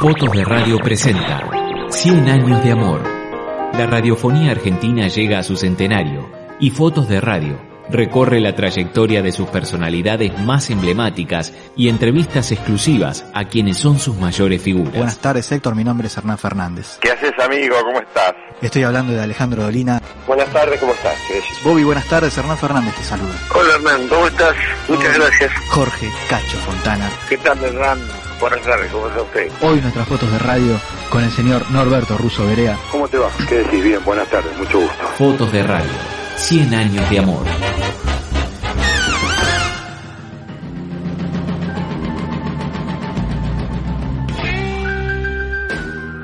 Fotos de Radio presenta 100 años de amor. La radiofonía argentina llega a su centenario y Fotos de Radio recorre la trayectoria de sus personalidades más emblemáticas y entrevistas exclusivas a quienes son sus mayores figuras. Buenas tardes Héctor, mi nombre es Hernán Fernández. ¿Qué haces amigo? ¿Cómo estás? Estoy hablando de Alejandro Dolina. Buenas tardes, ¿cómo estás? ¿Qué decís? Bobby, buenas tardes, Hernán Fernández te saluda. Hola Hernán, ¿cómo estás? Muchas gracias. Jorge Cacho Fontana. ¿Qué tal Hernán? Buenas tardes, ¿cómo está usted? Hoy nuestras fotos de radio con el señor Norberto Russo Berea. ¿Cómo te va? ¿Qué decís? Bien, buenas tardes, mucho gusto. Fotos de Radio 100 años de amor.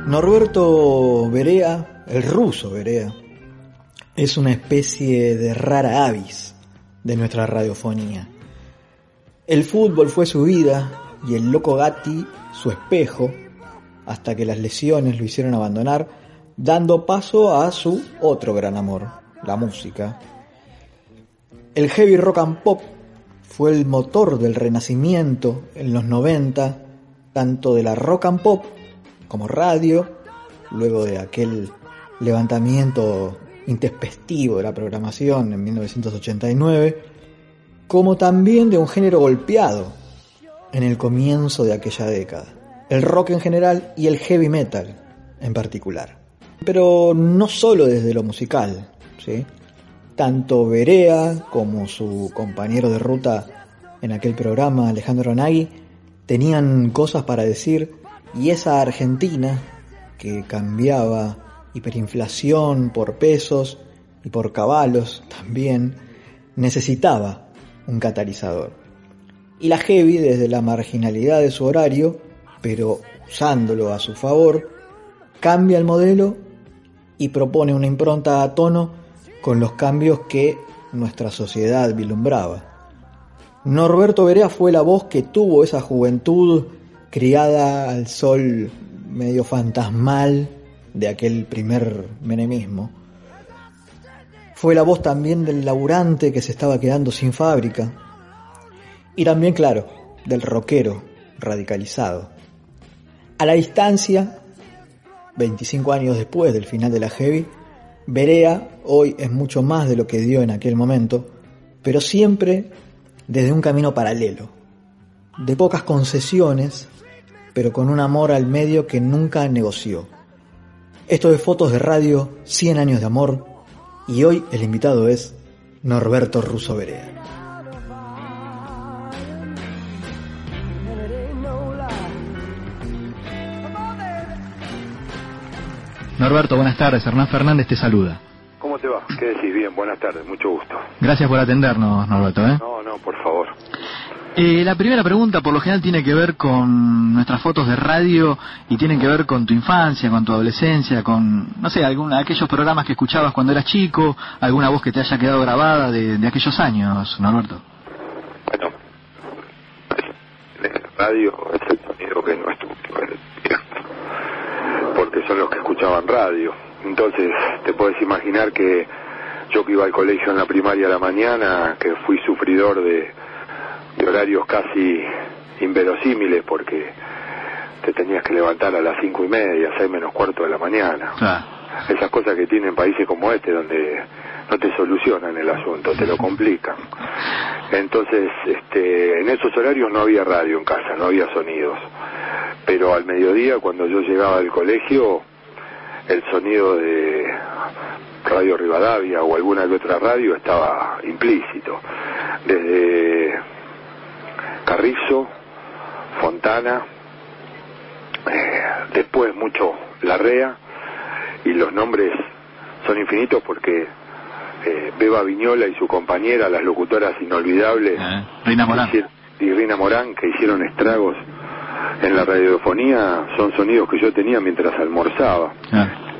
Norberto Berea, el ruso Berea, es una especie de rara avis de nuestra radiofonía. El fútbol fue su vida y el loco Gatti su espejo, hasta que las lesiones lo hicieron abandonar, dando paso a su otro gran amor, la música. El heavy rock and pop fue el motor del renacimiento en los 90, tanto de la rock and pop como radio, luego de aquel levantamiento intempestivo de la programación en 1989, como también de un género golpeado en el comienzo de aquella década, el rock en general y el heavy metal en particular. Pero no solo desde lo musical, ¿sí? tanto Berea como su compañero de ruta en aquel programa, Alejandro Nagui, tenían cosas para decir y esa Argentina que cambiaba hiperinflación por pesos y por caballos también necesitaba un catalizador. Y la Heavy desde la marginalidad de su horario, pero usándolo a su favor, cambia el modelo y propone una impronta a tono con los cambios que nuestra sociedad vilumbraba. Norberto Berea fue la voz que tuvo esa juventud criada al sol medio fantasmal de aquel primer menemismo. Fue la voz también del laburante que se estaba quedando sin fábrica. Y también, claro, del rockero radicalizado. A la distancia, 25 años después del final de la Heavy, Berea hoy es mucho más de lo que dio en aquel momento, pero siempre desde un camino paralelo, de pocas concesiones pero con un amor al medio que nunca negoció. Esto de fotos de radio, 100 años de amor, y hoy el invitado es Norberto Russo Berea. Norberto, buenas tardes. Hernán Fernández te saluda. ¿Cómo te va? ¿Qué decís? Bien, buenas tardes, mucho gusto. Gracias por atendernos, Norberto. ¿eh? No, no, por favor. Eh, la primera pregunta por lo general tiene que ver con nuestras fotos de radio y tienen que ver con tu infancia, con tu adolescencia, con, no sé, alguna, aquellos programas que escuchabas cuando eras chico, alguna voz que te haya quedado grabada de, de aquellos años, Norberto. Bueno, el radio es el sonido que no estuvo porque son los que escuchaban radio. Entonces, te puedes imaginar que yo que iba al colegio en la primaria a la mañana, que fui sufridor de de horarios casi inverosímiles porque te tenías que levantar a las cinco y media, seis menos cuarto de la mañana. Esas cosas que tienen países como este donde no te solucionan el asunto, te lo complican. Entonces, este, en esos horarios no había radio en casa, no había sonidos. Pero al mediodía, cuando yo llegaba al colegio, el sonido de Radio Rivadavia o alguna que otra radio estaba implícito. Desde Carrizo, Fontana, eh, después mucho Larrea, y los nombres son infinitos porque eh, Beba Viñola y su compañera, las locutoras inolvidables, Eh, Reina Morán. y Rina Morán, que hicieron estragos en la radiofonía son sonidos que yo tenía mientras almorzaba.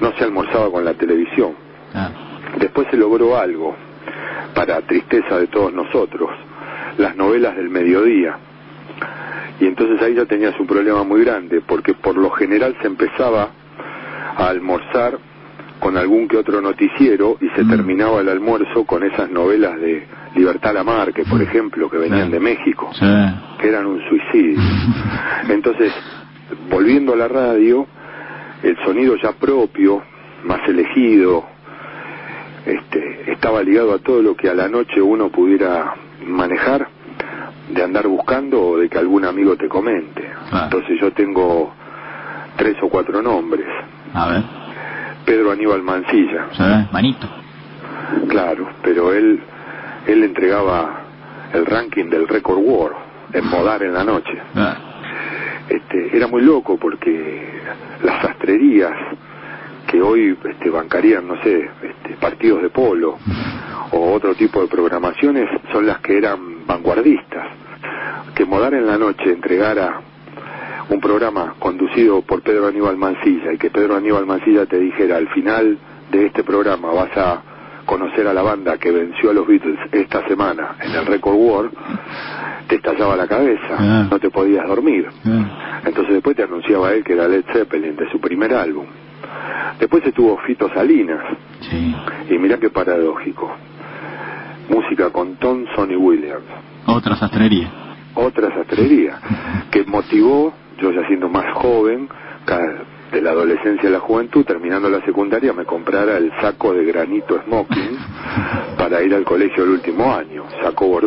No se almorzaba con la televisión. Después se logró algo, para tristeza de todos nosotros, las novelas del mediodía. Y entonces ahí ya tenías un problema muy grande, porque por lo general se empezaba a almorzar con algún que otro noticiero y se mm. terminaba el almuerzo con esas novelas de Libertad Lamarque, por ejemplo, que venían de México, que eran un suicidio. Entonces, volviendo a la radio, el sonido ya propio, más elegido, este, estaba ligado a todo lo que a la noche uno pudiera manejar, de andar buscando o de que algún amigo te comente. Entonces yo tengo tres o cuatro nombres. A ver. Pedro Aníbal Mancilla. Manito. Claro, pero él él entregaba el ranking del Record War en Modar en la noche. Ah. Este, era muy loco porque las sastrerías que hoy este, bancarían, no sé, este, partidos de polo o otro tipo de programaciones son las que eran vanguardistas. Que Modar en la noche entregara un programa conducido por Pedro Aníbal Mancilla y que Pedro Aníbal Mancilla te dijera al final de este programa vas a conocer a la banda que venció a los Beatles esta semana en el Record War, te estallaba la cabeza, ah. no te podías dormir. Ah. Entonces después te anunciaba él que era Led Zeppelin de su primer álbum. Después estuvo Fito Salinas. Y mira qué paradójico. Música con Tom Sonny Williams. Otra sastrería. Otra sastrería. que motivó, yo ya siendo más joven, de la adolescencia a la juventud, terminando la secundaria, me comprara el saco de granito smoking para ir al colegio el último año, saco.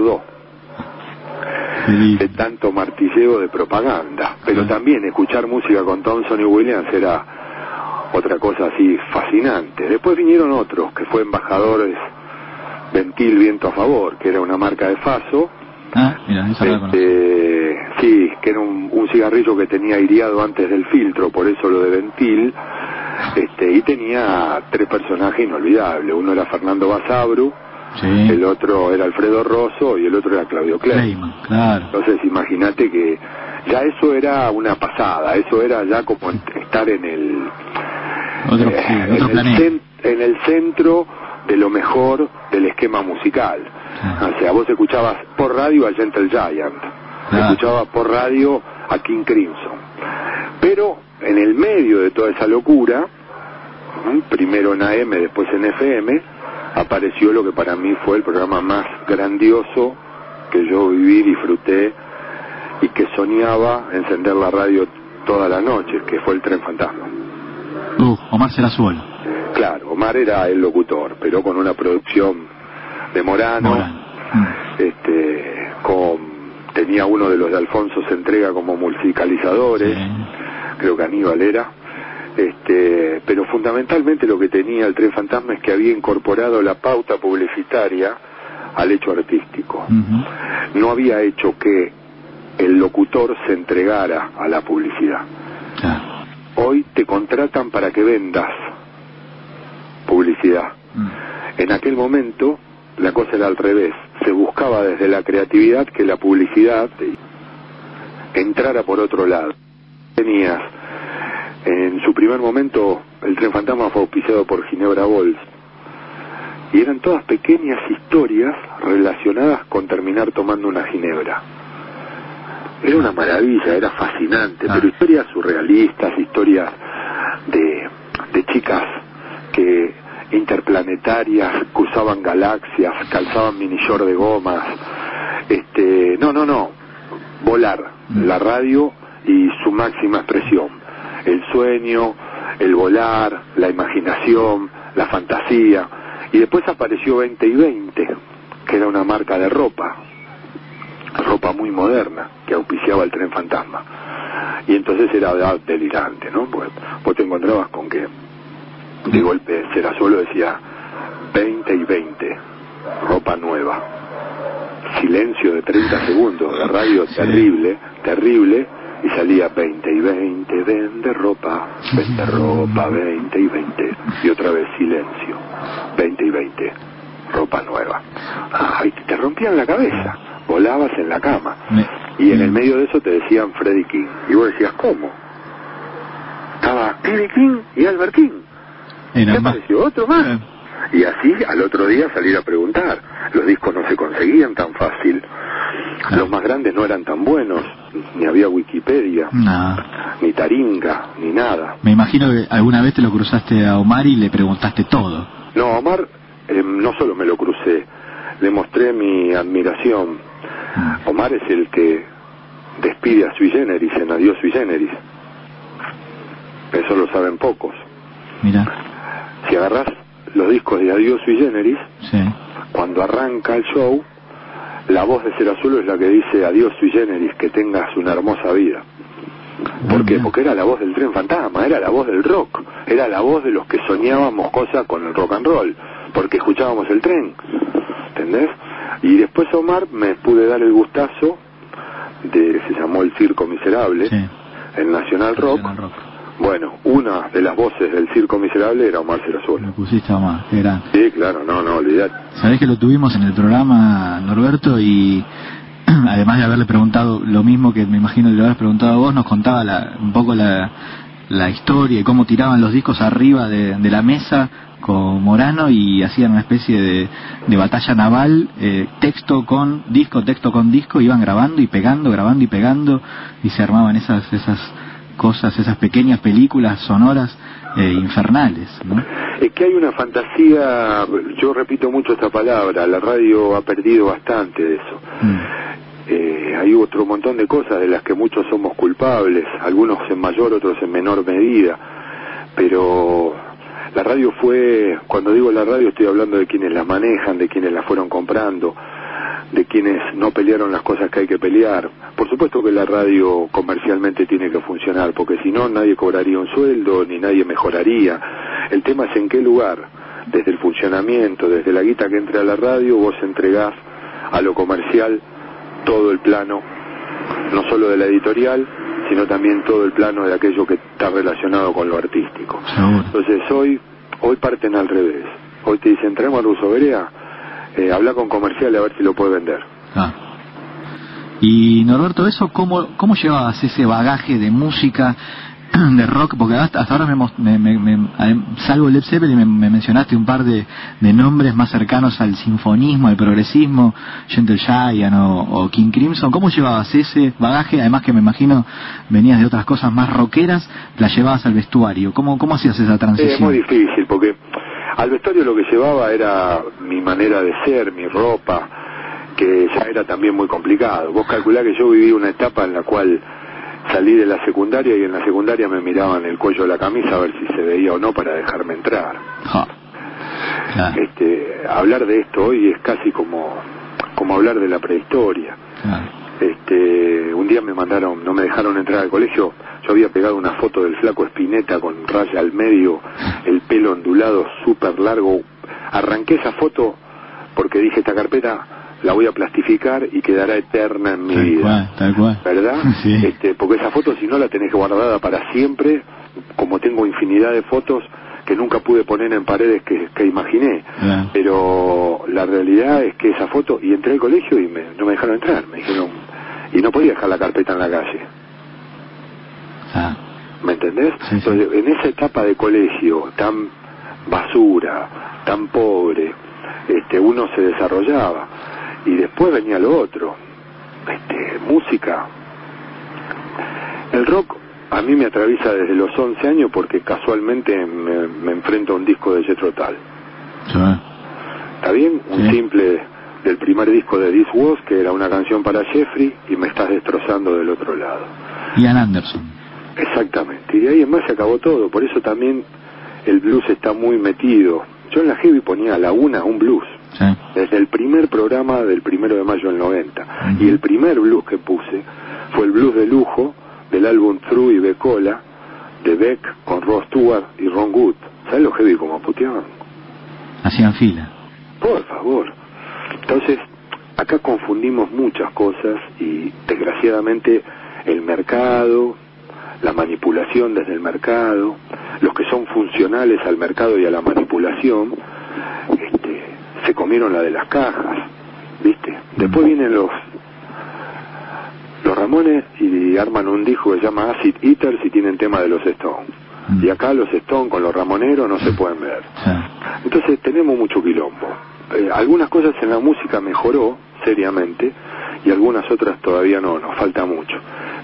De tanto martilleo de propaganda. Pero también escuchar música con Thompson y Williams era otra cosa así fascinante. Después vinieron otros, que fue embajadores Ventil Viento a Favor, que era una marca de Faso, Ah, mira, este, sí, que era un, cigarrillo que tenía aireado antes del filtro, por eso lo de Ventil. Este, y tenía tres personajes inolvidables. Uno era Fernando Basabru, el otro era Alfredo Rosso y el otro era Claudio Kleiman. Entonces, imagínate que ya eso era una pasada, eso era ya como estar en el, eh, en el centro de lo mejor del esquema musical. O sea, vos escuchabas por radio a Gentle Giant, escuchabas por radio a King Crimson. Pero en el medio de toda esa locura, primero en AM, después en FM, apareció lo que para mí fue el programa más grandioso que yo viví, disfruté y que soñaba encender la radio toda la noche, que fue el Tren Fantasma. Uh, Omar Serazuelo. Claro, Omar era el locutor, pero con una producción de Morano, este, con tenía uno de los de Alfonso se entrega como musicalizadores, creo que Aníbal era, este, pero fundamentalmente lo que tenía el Tren Fantasma es que había incorporado la pauta publicitaria al hecho artístico. No había hecho que el locutor se entregara a la publicidad. Hoy te contratan para que vendas publicidad. Mm. En aquel momento la cosa era al revés. Se buscaba desde la creatividad que la publicidad entrara por otro lado. Tenías, en su primer momento, el tren fantasma fue auspiciado por Ginebra Bols. Y eran todas pequeñas historias relacionadas con terminar tomando una ginebra. Era una maravilla, era fascinante, pero historias surrealistas, historias de, de chicas que interplanetarias, cruzaban galaxias, calzaban mini short de gomas. Este, no, no, no. Volar, mm. la radio y su máxima expresión. El sueño, el volar, la imaginación, la fantasía. Y después apareció 20 y 20, que era una marca de ropa, ropa muy moderna, que auspiciaba el tren fantasma. Y entonces era delirante, ¿no? Pues vos te encontrabas con que de golpe solo decía 20 y 20, ropa nueva. Silencio de 30 segundos de radio terrible, terrible, y salía 20 y 20, vende ropa, vende ropa, 20 y 20, y otra vez silencio, 20 y 20, ropa nueva. Ay, te rompían la cabeza, volabas en la cama. Y en el medio de eso te decían Freddie King. Y vos decías, ¿cómo? Estaba Eddie King y Albert King. Era ¿Qué más. apareció? ¿Otro más? Eh. Y así al otro día salir a preguntar. Los discos no se conseguían tan fácil. Claro. Los más grandes no eran tan buenos. Ni había Wikipedia, No. ni Taringa, ni nada. Me imagino que alguna vez te lo cruzaste a Omar y le preguntaste todo. No, Omar eh, no solo me lo crucé, le mostré mi admiración. Mm. Omar es el que despide a Sui Generis en Adiós Sui Generis. Eso lo saben pocos. Mira. Si agarrás los discos de Adiós Sui Generis, Sí. cuando arranca el show, la voz de Serazuelo es la que dice Adiós Sui Generis, que tengas una hermosa vida. ¿Por qué? Porque era la voz del tren fantasma, era la voz del rock, era la voz de los que soñábamos cosas con el rock and roll, porque escuchábamos el tren, ¿entendés? Y después Omar me pude dar el gustazo de, se llamó El Circo Miserable, Sí. Nacional Rock. Nacional Rock. Bueno, una de las voces del Circo Miserable era Omar Serazuelo. Lo pusiste a Omar, qué grande. Sí, claro, no, no, olvidate. Sabés que lo tuvimos en el programa, Norberto, y además de haberle preguntado lo mismo que me imagino que le habrás preguntado a vos, nos contaba la- un poco la, la historia y cómo tiraban los discos arriba de, de la mesa con Morano y hacían una especie de, de batalla naval, eh, texto con disco, texto con disco, iban grabando y pegando, grabando y pegando, y se armaban esas, esas cosas, esas pequeñas películas sonoras eh, infernales, ¿no? Es que hay una fantasía, yo repito mucho esta palabra, la radio ha perdido bastante de eso. Mm. Eh, hay otro montón de cosas de las que muchos somos culpables, algunos en mayor, otros en menor medida, pero la radio fue, cuando digo la radio estoy hablando de quienes la manejan, de quienes la fueron comprando, de quienes no pelearon las cosas que hay que pelear. Por supuesto que la radio comercialmente tiene que funcionar, porque si no nadie cobraría un sueldo ni nadie mejoraría. El tema es en qué lugar, desde el funcionamiento, desde la guita que entre a la radio, vos entregás a lo comercial todo el plano, no solo de la editorial, sino también todo el plano de aquello que está relacionado con lo artístico. Entonces hoy, hoy parten al revés. Hoy te dicen, traemos a Russo Berea, eh, habla con comercial a ver si lo puede vender. Ah. Y Norberto, ¿eso cómo, cómo llevabas ese bagaje de música, de rock? Porque hasta, hasta ahora me, me, me- salvo Led Zeppelin, me, me mencionaste un par de, de nombres más cercanos al sinfonismo, al progresismo, Gentle Giant o, o King Crimson. ¿Cómo llevabas ese bagaje? Además que me imagino venías de otras cosas más rockeras, la llevabas al vestuario. ¿Cómo, cómo hacías esa Es transición? muy difícil porque al vestuario lo que llevaba era mi manera de ser, mi ropa, que ya era también muy complicado. Vos calculá que yo viví una etapa en la cual salí de la secundaria y en la secundaria me miraban el cuello de la camisa a ver si se veía o no para dejarme entrar. Este, hablar de esto hoy es casi como, como hablar de la prehistoria. Este, un día me mandaron, no me dejaron entrar al colegio, yo había pegado una foto del flaco Espineta con raya al medio, el pelo ondulado súper largo. Arranqué esa foto porque dije esta carpeta la voy a plastificar y quedará eterna en mi Tal vida. cual, tal cual. ¿Verdad? Sí. Este, porque esa foto si no la tenés guardada para siempre, como tengo infinidad de fotos que nunca pude poner en paredes que, que imaginé. Claro. Pero la realidad es que esa foto, y entré al colegio y me, no me dejaron entrar, me dijeron, y no podía dejar la carpeta en la calle. Ah, ¿Me entendés? Sí, sí. Entonces, en esa etapa de colegio tan basura, tan pobre, este, uno se desarrollaba. Y después venía lo otro. Este, música. El rock a mí me atraviesa desde los 11 años porque casualmente me, me enfrento a un disco de Jethro Tull. sí. ¿Está bien? Un simple del primer disco de This Was, que era una canción para Jeffrey, y me estás destrozando del otro lado. Ian Anderson. Exactamente, y de ahí en más se acabó todo, por eso también el blues está muy metido. Yo en la heavy ponía a la una un blues, Sí. desde el primer programa del primero de mayo del 90. Ujú. Y el primer blues que puse fue el blues de lujo del álbum Through y Becola de Beck con Ross Stewart y Ron Wood. ¿Sabes lo heavy como puteaban? Hacían fila. Por favor. Entonces, acá confundimos muchas cosas y desgraciadamente el mercado, la manipulación desde el mercado, los que son funcionales al mercado y a la manipulación, este, se comieron la de las cajas, ¿viste? Después vienen los Los Ramones y arman un disco que se llama Acid Eaters y tienen tema de los Stones. Y acá los Stones con los Ramoneros no se pueden ver. Entonces tenemos mucho quilombo. Eh, algunas cosas en la música mejoró seriamente y algunas otras todavía no, nos falta mucho.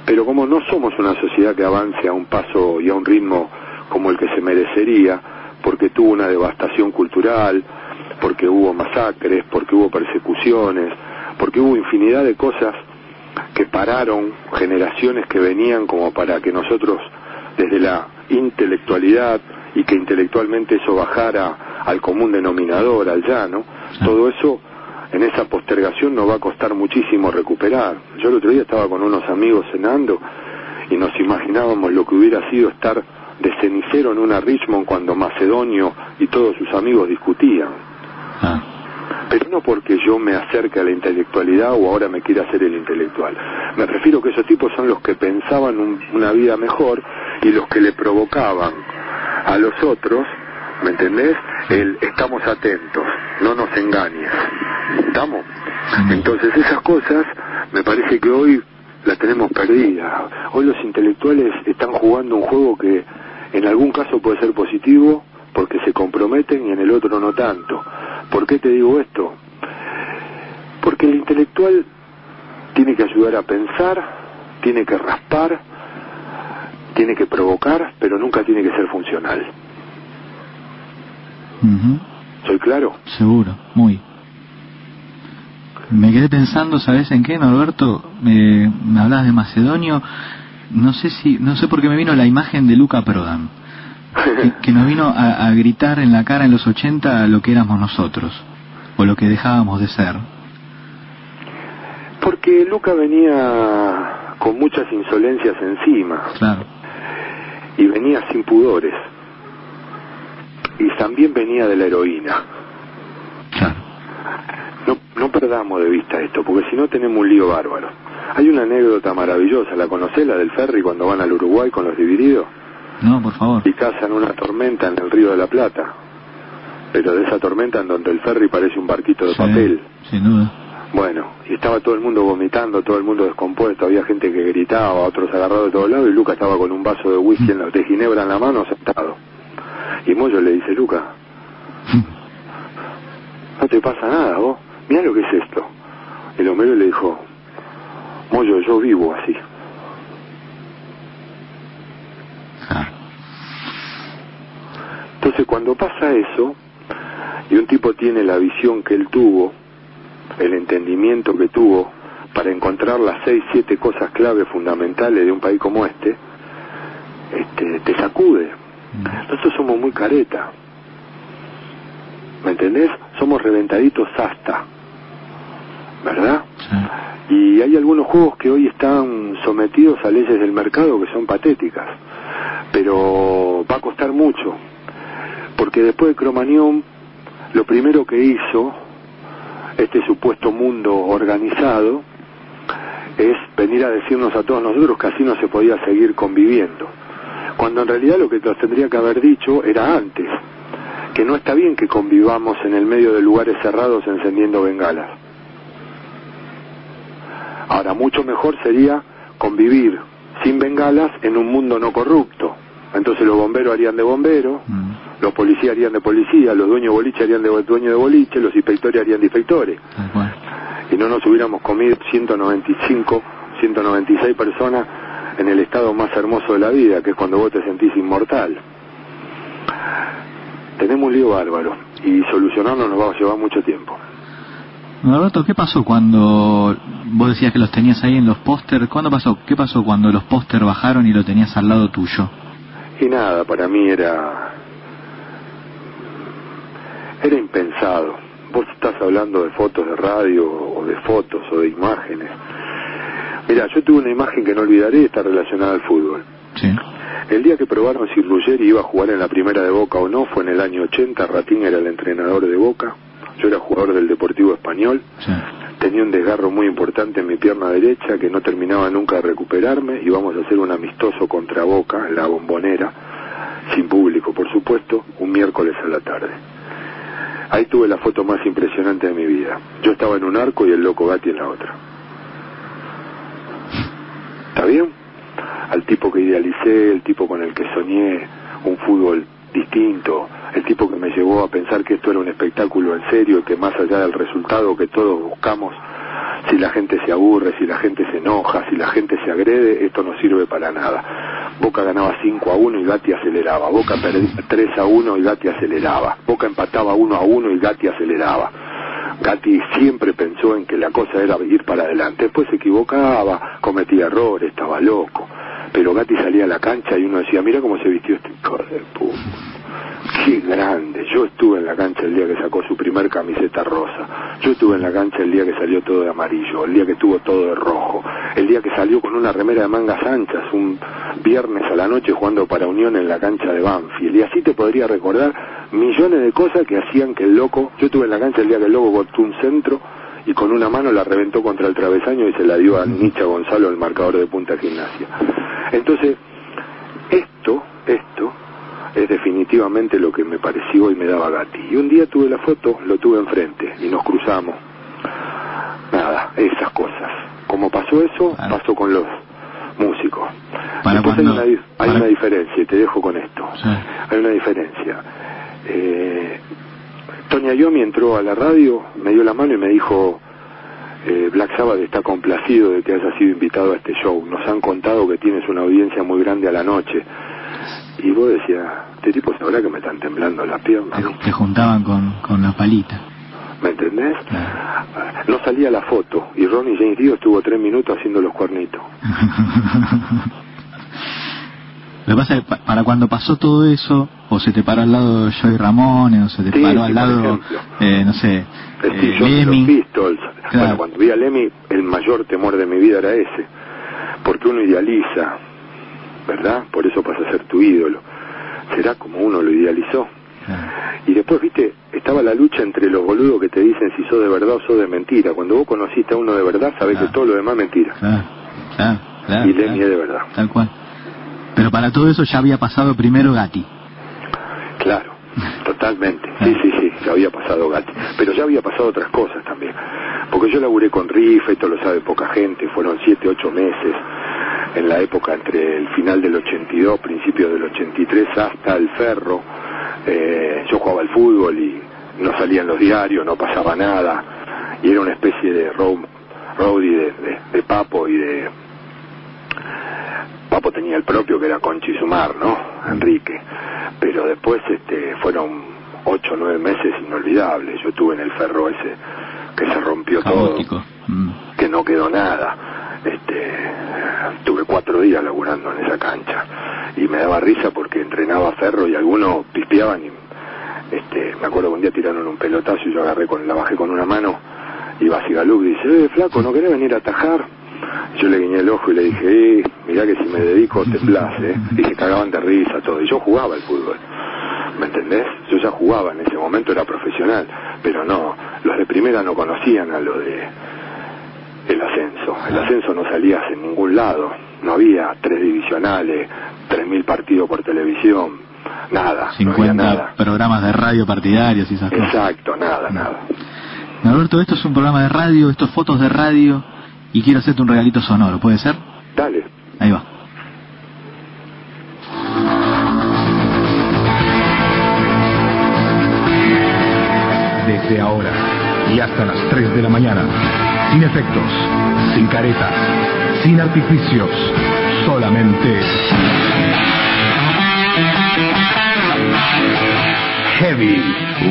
Pero como no somos una sociedad que avance a un paso y a un ritmo como el que se merecería, porque tuvo una devastación cultural, porque hubo masacres, porque hubo persecuciones, porque hubo infinidad de cosas que pararon generaciones que venían como para que nosotros desde la intelectualidad y que intelectualmente eso bajara al común denominador, al llano, todo eso en esa postergación nos va a costar muchísimo recuperar. Yo el otro día estaba con unos amigos cenando y nos imaginábamos lo que hubiera sido estar de cenicero en una Richmond cuando Macedonio y todos sus amigos discutían. Ah. Pero no porque yo me acerque a la intelectualidad o ahora me quiera hacer el intelectual. Me refiero que esos tipos son los que pensaban un- una vida mejor y los que le provocaban a los otros, ¿me entendés? El estamos atentos, no nos engañes. ¿Estamos? Entonces esas cosas me parece que hoy las tenemos perdidas. Hoy los intelectuales están jugando un juego que en algún caso puede ser positivo porque se comprometen y en el otro no tanto. ¿Por qué te digo esto? Porque el intelectual tiene que ayudar a pensar, tiene que raspar, tiene que provocar, pero nunca tiene que ser funcional. Ujú. ¿Soy claro? Seguro, muy. Me quedé pensando, ¿sabes en qué, Norberto? Me, me hablabas de Macedonio. No sé si, no sé por qué me vino la imagen de Luca Prodan, que, que nos vino a, a gritar en la cara en los 80 lo que éramos nosotros, o lo que dejábamos de ser. Porque Luca venía con muchas insolencias encima Claro. y venía sin pudores. Y también venía de la heroína. Claro. No, no perdamos de vista esto, porque si no tenemos un lío bárbaro. Hay una anécdota maravillosa, ¿la conocés? La del ferry cuando van al Uruguay con los divididos No, por favor. y cazan una tormenta en el río de la Plata. Pero de esa tormenta en donde el ferry parece un barquito de Sí, papel. Sin duda. Bueno, y estaba todo el mundo vomitando, todo el mundo descompuesto, había gente que gritaba, otros agarrados de todos lados, y Luca estaba con un vaso de whisky, en la, de ginebra en la mano, sentado. Y Moyo le dice, Luca, no te pasa nada, vos, mira lo que es esto. El Homero le dijo, Moyo, yo vivo así. Claro. Entonces cuando pasa eso, y un tipo tiene la visión que él tuvo, el entendimiento que tuvo, para encontrar las seis, siete cosas clave fundamentales de un país como este, este te sacude. Nosotros somos muy careta. ¿Me entendés? Somos reventaditos hasta. ¿Verdad? Sí. Y hay algunos juegos que hoy están sometidos a leyes del mercado que son patéticas. Pero va a costar mucho. Porque después de Cromañón, lo primero que hizo este supuesto mundo organizado es venir a decirnos a todos nosotros que así no se podía seguir conviviendo. Cuando en realidad lo que nos tendría que haber dicho era antes, que no está bien que convivamos en el medio de lugares cerrados encendiendo bengalas. Ahora, mucho mejor sería convivir sin bengalas en un mundo no corrupto. Entonces los bomberos harían de bomberos, Mm. los policías harían de policía, los dueños de boliche harían de dueños de boliche, los inspectores harían de inspectores. Y no nos hubiéramos comido 195, 196 personas en el estado más hermoso de la vida, que es cuando vos te sentís inmortal. Tenemos un lío bárbaro y solucionarlo nos va a llevar mucho tiempo. Norberto, ¿qué pasó cuando vos decías que los tenías ahí en los póster? ¿Cuándo pasó? ¿Qué pasó cuando los póster bajaron y lo tenías al lado tuyo? Y nada, para mí era era impensado. Vos estás hablando de fotos de radio o de fotos o de imágenes. Mira, yo tuve una imagen que no olvidaré, está relacionada al fútbol. Sí. El día que probaron si Ruggeri iba a jugar en la primera de Boca o no fue en el año 80, Ratín era el entrenador de Boca, yo era jugador del Deportivo Español, Sí. tenía un desgarro muy importante en mi pierna derecha que no terminaba nunca de recuperarme, íbamos a hacer un amistoso contra Boca en la bombonera, sin público por supuesto, un miércoles a la tarde. Ahí tuve la foto más impresionante de mi vida. Yo estaba en un arco y el loco Gatti en la otra. ¿Está bien? Al tipo que idealicé, el tipo con el que soñé un fútbol distinto, el tipo que me llevó a pensar que esto era un espectáculo en serio, que más allá del resultado que todos buscamos, si la gente se aburre, si la gente se enoja, si la gente se agrede, esto no sirve para nada. Boca ganaba 5 a 1 y Gatti aceleraba, Boca perdía 3 a 1 y Gatti aceleraba, Boca empataba 1 a 1 y Gatti aceleraba. Gatti siempre pensó en que la cosa era ir para adelante, después se equivocaba, cometía errores, estaba loco, pero Gatti salía a la cancha y uno decía, mira cómo se vistió este. Qué grande. Yo estuve en la cancha el día que sacó su primer camiseta rosa. Yo estuve en la cancha el día que salió todo de amarillo, el día que estuvo todo de rojo, el día que salió con una remera de mangas anchas, un viernes a la noche jugando para Unión en la cancha de Banfield. Y así te podría recordar millones de cosas que hacían que el loco, yo estuve en la cancha el día que el loco cortó un centro y con una mano la reventó contra el travesaño y se la dio a Nicha Gonzalo, el marcador de punta gimnasia. Entonces, esto, esto, es definitivamente lo que me pareció y me daba Gatti. Y un día tuve la foto, lo tuve enfrente y nos cruzamos. Nada, esas cosas. Como pasó eso, Claro. pasó con los músicos. Para Entonces cuando- hay, una, hay para- una diferencia, y te dejo con esto. Sí. Hay una diferencia. Eh, Toña Yomi entró a la radio, me dio la mano y me dijo, eh, Black Sabbath está complacido de que hayas sido invitado a este show. Nos han contado que tienes una audiencia muy grande a la noche. Y vos decías, este tipo sabrá que me están temblando las piernas. Te, te juntaban con, con la palita. ¿Me entendés? Claro. No salía la foto y Ronnie James Dio estuvo tres minutos haciendo los cuernitos. Lo que pasa es que pa- para cuando pasó todo eso, o se te paró al lado Joey Ramón, o se te Sí, paró al lado, ejemplo. eh, no sé, eh, de Lemmy. Claro. Bueno, cuando vi a Lemmy, el mayor temor de mi vida era ese. Porque uno idealiza, ¿verdad? Por eso pasa a ser tu ídolo. Será como uno lo idealizó. Claro. Y después, viste, estaba la lucha entre los boludos que te dicen si sos de verdad o sos de mentira. Cuando vos conociste a uno de verdad, sabés Claro. que todo lo demás es mentira. Claro, claro, claro. y Lemmy es de verdad. Tal cual. Pero para todo eso ya había pasado primero Gatti. Claro, totalmente. Sí, sí, sí, ya había pasado Gatti. Pero ya había pasado otras cosas también. Porque yo laburé con Rifa, esto lo sabe poca gente, fueron siete, ocho meses en la época entre el final del 82, principio del 83 hasta el Ferro. Eh, yo jugaba al fútbol y no salía en los diarios, no pasaba nada. Y era una especie de road, roadie de, de- de Papo y de... Papo tenía el propio que era Conchi Sumar, ¿no? Enrique. Pero después este, fueron ocho o nueve meses inolvidables. Yo estuve en el ferro ese que se rompió Caótico. todo, Mm. que no quedó nada. Este, tuve cuatro días laburando en esa cancha y me daba risa porque entrenaba ferro y algunos pispeaban y este, me acuerdo que un día tiraron un pelotazo y yo agarré con la bajé con una mano y Basigaluk dice, eh, flaco, ¿no querés venir a atajar? Yo le guiñé el ojo y le dije, eh, mirá que si me dedico temblás, eh. Y se cagaban de risa todo. Y yo jugaba al fútbol. ¿Me entendés? Yo ya jugaba en ese momento, era profesional. Pero no, los de primera no conocían a lo de el ascenso. El ascenso no salías en ningún lado. No había tres divisionales, tres mil partidos por televisión. Nada, no había 50 nada. programas de radio partidarios y esas cosas. Exacto, nada, nada. Alberto, esto es un programa de radio, esto es fotos de radio y quiero hacerte un regalito sonoro, ¿puede ser? Dale. Ahí va. Desde ahora y hasta las 3 de la mañana, sin efectos, sin caretas, sin artificios, solamente Heavy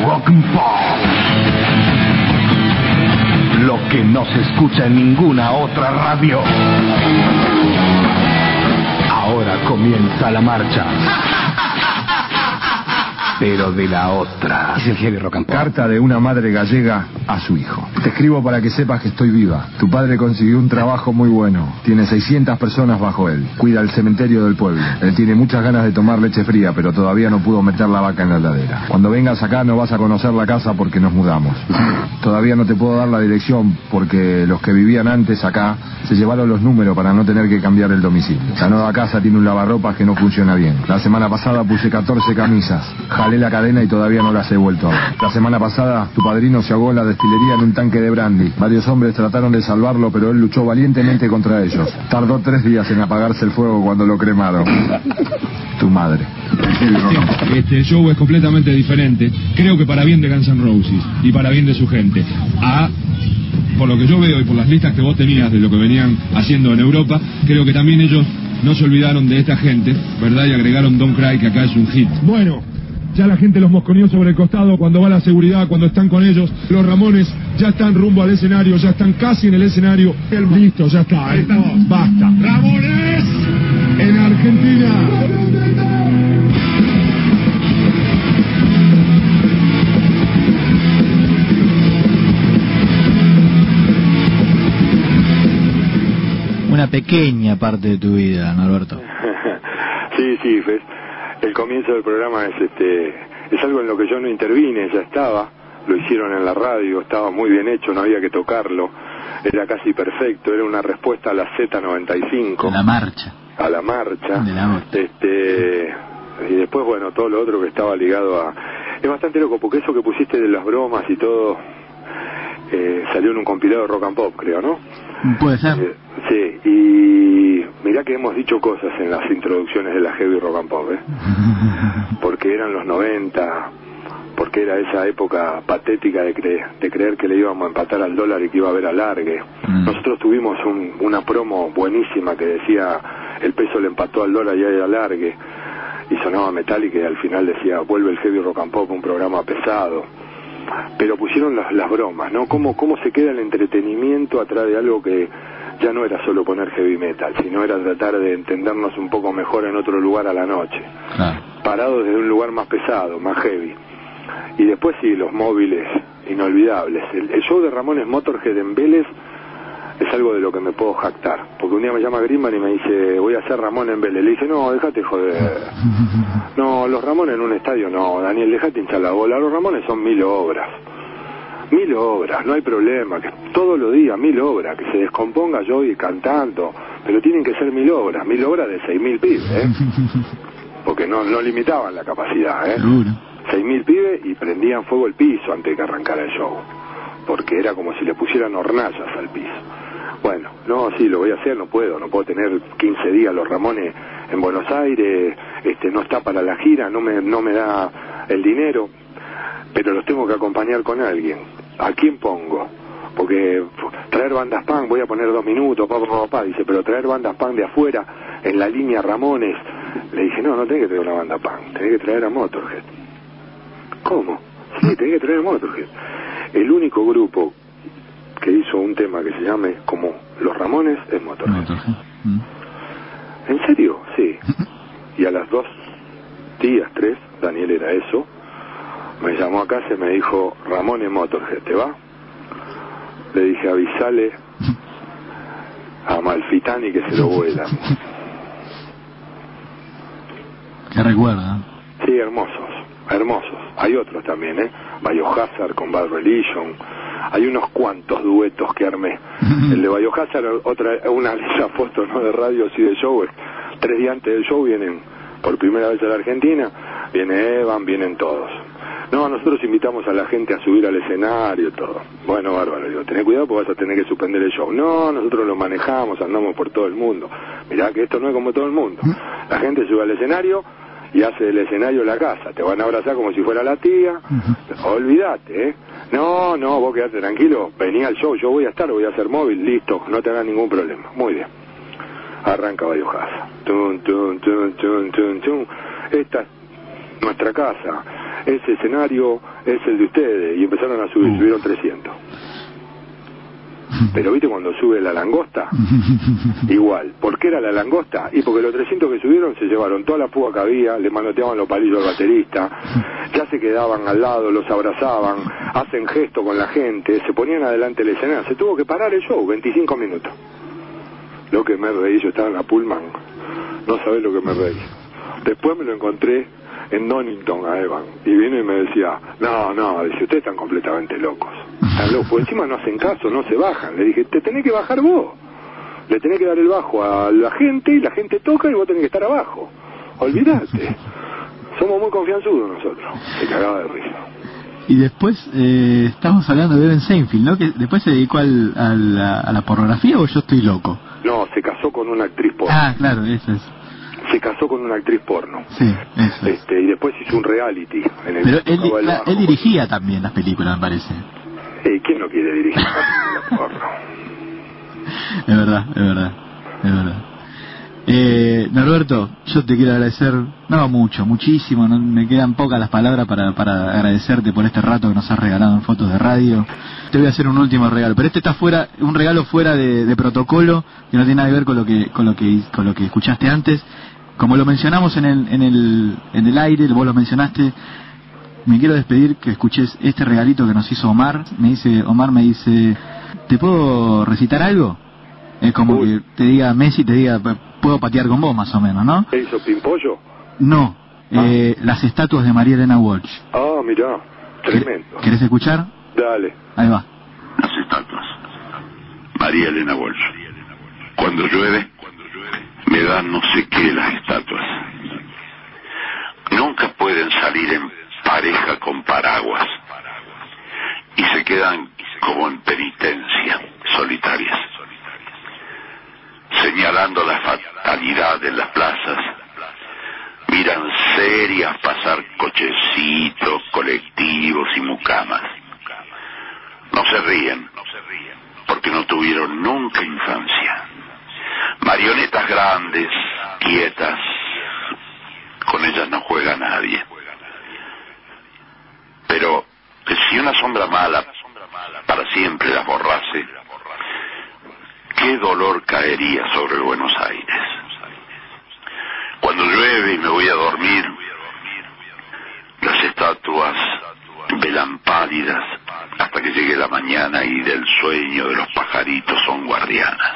Rock and Pop. Lo que no se escucha en ninguna otra radio. Ahora comienza la marcha. Pero de la otra. Es el heavy rock and pop. Carta de una madre gallega a su hijo. Te escribo para que sepas que estoy viva. Tu padre consiguió un trabajo muy bueno. Tiene 600 personas bajo él. Cuida el cementerio del pueblo. Él tiene muchas ganas de tomar leche fría, pero todavía no pudo meter la vaca en la heladera. Cuando vengas acá no vas a conocer la casa porque nos mudamos. Todavía no te puedo dar la dirección porque los que vivían antes acá se llevaron los números para no tener que cambiar el domicilio. La nueva casa tiene un lavarropas que no funciona bien. La semana pasada puse 14 camisas. jalé la cadena y todavía no las he vuelto a ver. La semana pasada, tu padrino se ahogó en la destilería en un tanque de brandy. Varios hombres trataron de salvarlo, pero él luchó valientemente contra ellos. Tardó tres días en apagarse el fuego cuando lo cremaron. Tu madre. Este show es completamente diferente. Creo que para bien de Guns N' Roses y para bien de su gente. A por lo que yo veo y por las listas que vos tenías de lo que venían haciendo en Europa, creo que también ellos no se olvidaron de esta gente, ¿verdad? Y agregaron Don't Cry, que acá es un hit. Bueno, ya la gente los mosconeó sobre el costado cuando va la seguridad, cuando están con ellos. Los Ramones ya están rumbo al escenario, ya están casi en el escenario. Listo, ya está, ¿eh? Basta. ¡Ramones! En Argentina. Una pequeña parte de tu vida, Norberto. sí, sí, pues, el comienzo del programa es este es algo en lo que yo no intervine, ya estaba, lo hicieron en la radio, estaba muy bien hecho, no había que tocarlo, era casi perfecto, era una respuesta a la Z95. A la marcha. A la marcha. De la Este, y después, bueno, todo lo otro que estaba ligado a... Es bastante loco, porque eso que pusiste de las bromas y todo, eh, salió en un compilado de rock and pop, creo, ¿no? Puede ser. Eh, sí, y mirá que hemos dicho cosas en las introducciones de la heavy rock and pop, ¿eh? Porque eran los 90, porque era esa época patética de, cre- de creer que le íbamos a empatar al dólar y que iba a haber alargue. Mm. Nosotros tuvimos un- una promo buenísima que decía el peso le empató al dólar y hay alargue. Y sonaba Metallica y al final decía vuelve el heavy rock and pop, un programa pesado pero pusieron las, las bromas, ¿no? ¿Cómo, ¿Cómo se queda el entretenimiento atrás de algo que ya no era solo poner heavy metal, sino era tratar de entendernos un poco mejor en otro lugar a la noche, Claro. parados desde un lugar más pesado, más heavy. Y después sí, los móviles inolvidables. El, el show de Ramones Motorhead en Vélez es algo de lo que me puedo jactar, porque un día me llama Grimman y me dice, voy a hacer Ramón en Vélez. Le dije, no, déjate joder. No, los Ramones en un estadio no, Daniel, déjate hinchar la bola. Los Ramones son mil obras. Mil obras, no hay problema, que todos los días mil obras, que se descomponga yo y cantando, pero tienen que ser mil obras, mil obras de seis mil pibes, ¿eh? porque no, no limitaban la capacidad, ¿eh? Seis mil pibes y prendían fuego el piso antes de que arrancara el show, porque era como si le pusieran hornallas al piso. Bueno, no, sí, lo voy a hacer, no puedo, no puedo tener 15 días los Ramones en Buenos Aires, este, no está para la gira, no me, no me da el dinero, pero los tengo que acompañar con alguien. ¿A quién pongo? Porque traer bandas punk, voy a poner dos minutos, papá, papá, papá, dice, pero traer bandas punk de afuera, en la línea Ramones, le dije, no, no tenés que traer una banda punk, tenés que traer a Motorhead. ¿Cómo? Sí, tenés que traer a Motorhead. El único grupo que hizo un tema que se llame como Los Ramones es Motorhead. Motorhead. Mm. ¿En serio? Sí. Y a las dos días, tres, Daniel era eso, me llamó a casa y me dijo, Ramón en Motorhead, ¿te va? Le dije, avisale a Malfitani que se lo vuelan. ¿Qué recuerda? Sí, hermosos, hermosos. Hay otros también, ¿eh? Biohazard con Bad Religion. Hay unos cuantos duetos que armé. El de Biohazard, otra, una de esas fotos ¿no? de radios y de show. Tres días antes del show vienen por primera vez a la Argentina. Viene Evan, vienen todos. No, nosotros invitamos a la gente a subir al escenario, todo. Bueno, bárbaro, digo, tenés cuidado porque vas a tener que suspender el show. No, nosotros lo manejamos, andamos por todo el mundo. Mirá que esto no es como todo el mundo. La gente sube al escenario y hace del escenario la casa. Te van a abrazar como si fuera la tía. Olvídate, ¿eh? No, no, vos quedate tranquilo. Vení al show, yo voy a estar, voy a hacer móvil, listo, no te hagas ningún problema. Muy bien. Arranca Biohazard. Tun, tun, tun, tun, tun, tun. Esta es nuestra casa. Ese escenario es el de ustedes. Y empezaron a subir, subieron 300. Pero viste cuando sube la langosta, igual. ¿Por qué era la langosta? Y porque los 300 que subieron se llevaron toda la fuga que había, le manoteaban los palillos al baterista, ya se quedaban al lado, los abrazaban, hacen gesto con la gente, se ponían adelante el escenario. Se tuvo que parar el show, 25 minutos. Lo que me reí, yo estaba en la Pullman, no sabés lo que me reí. Después me lo encontré en Donington a Evan y vino y me decía, no, no, dice, ustedes están completamente locos. Porque encima no hacen caso, no se bajan. Le dije, te tenés que bajar vos. Le tenés que dar el bajo a la gente y la gente toca y vos tenés que estar abajo. Olvídate. Somos muy confianzudos nosotros. Se cagaba de risa. Y después eh, estamos hablando de Evan Seinfeld, ¿no? Que después se dedicó al, a, la, a la pornografía o yo estoy loco. No, se casó con una actriz porno. Ah, claro, eso es. Se casó con una actriz porno. Sí, eso es. Este, y después hizo un reality. En el Pero la- él dirigía también las películas, me parece. ¿Quién no quiere dirigir? Es verdad, es verdad, es verdad. Eh, Norberto, yo te quiero agradecer, no mucho, muchísimo, no, me quedan pocas las palabras para, para agradecerte por este rato que nos has regalado en fotos de radio. Te voy a hacer un último regalo, pero este está fuera, un regalo fuera de, de protocolo, que no tiene nada que ver con lo que, con lo que, con lo que escuchaste antes. Como lo mencionamos en el, en el, en el aire, vos lo mencionaste, me quiero despedir que escuches este regalito que nos hizo Omar. Me dice, Omar me dice, ¿te puedo recitar algo? Es como Uy. que te diga Messi, te diga, "P- puedo patear con vos más o menos, ¿no? ¿Qué hizo Pimpollo? No, eh, las estatuas de María Elena Walsh. Ah, mirá, tremendo. ¿Querés escuchar? Dale. Ahí va. Las estatuas. María Elena Walsh. Cuando llueve, me dan no sé qué las estatuas. Nunca pueden salir en pareja con paraguas. Y se quedan como en penitencia, solitarias. Señalando la fatalidad en las plazas. Miran serias pasar cochecitos, colectivos y mucamas. No se ríen, porque no tuvieron nunca infancia. Marionetas grandes, quietas, con ellas no juega nadie. Pero si una sombra mala para siempre las borrase, qué dolor caería sobre Buenos Aires. Cuando llueve y me voy a dormir, las estatuas velan pálidas hasta que llegue la mañana y del sueño de los pajaritos son guardianas.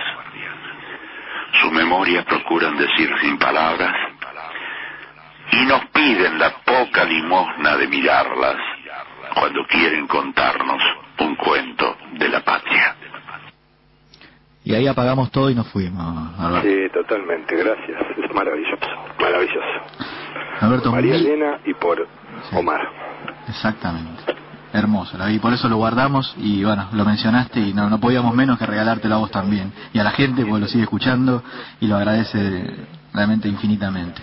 Su memoria procuran decir sin palabras y nos piden la poca limosna de mirarlas cuando quieren contarnos un cuento de la patria. Y ahí apagamos todo y nos fuimos. Alberto, Sí, totalmente, gracias. Es maravilloso, maravilloso. Alberto, Por María mil- Elena y por Sí. Omar. Exactamente. Hermoso, la vi, por eso lo guardamos y bueno, lo mencionaste y no, no podíamos menos que regalártelo a vos también. Y a la gente, porque lo sigue escuchando y lo agradece realmente infinitamente.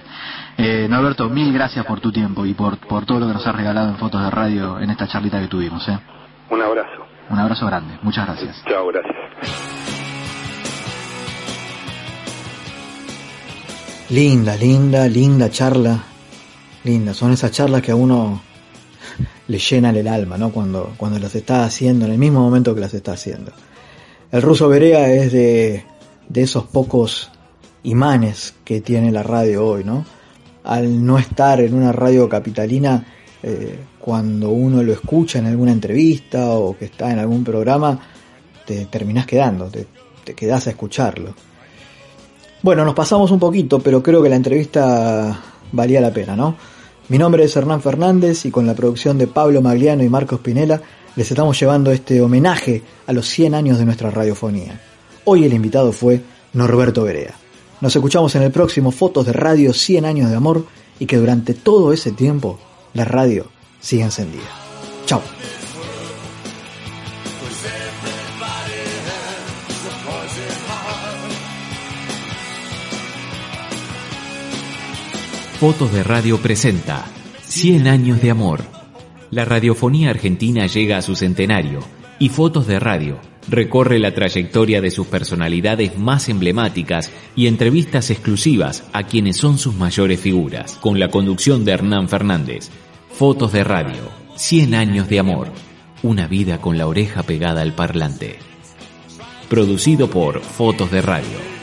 Eh, Norberto, mil gracias por tu tiempo y por, por todo lo que nos has regalado en fotos de radio en esta charlita que tuvimos. ¿eh? Un abrazo. Un abrazo grande, muchas gracias. Chao, gracias. Linda, linda, linda charla. Linda, son esas charlas que a uno le llenan el alma, ¿no? Cuando, cuando las está haciendo, en el mismo momento que las está haciendo. El ruso Berea es de, de esos pocos imanes que tiene la radio hoy, ¿no? Al no estar en una radio capitalina, eh, cuando uno lo escucha en alguna entrevista o que está en algún programa, te terminás quedando, te, te quedás a escucharlo. Bueno, nos pasamos un poquito, pero creo que la entrevista valía la pena, ¿no? Mi nombre es Hernán Fernández y con la producción de Pablo Magliano y Marcos Pinela les estamos llevando este homenaje a los 100 años de nuestra radiofonía. Hoy el invitado fue Norberto Berea. Nos escuchamos en el próximo Fotos de Radio 100 años de amor y que durante todo ese tiempo la radio siga encendida. Chao. Fotos de Radio presenta 100 años de amor. La radiofonía argentina llega a su centenario y Fotos de Radio recorre la trayectoria de sus personalidades más emblemáticas y entrevistas exclusivas a quienes son sus mayores figuras, con la conducción de Hernán Fernández. Fotos de Radio, 100 años de amor, una vida con la oreja pegada al parlante. Producido por Fotos de Radio.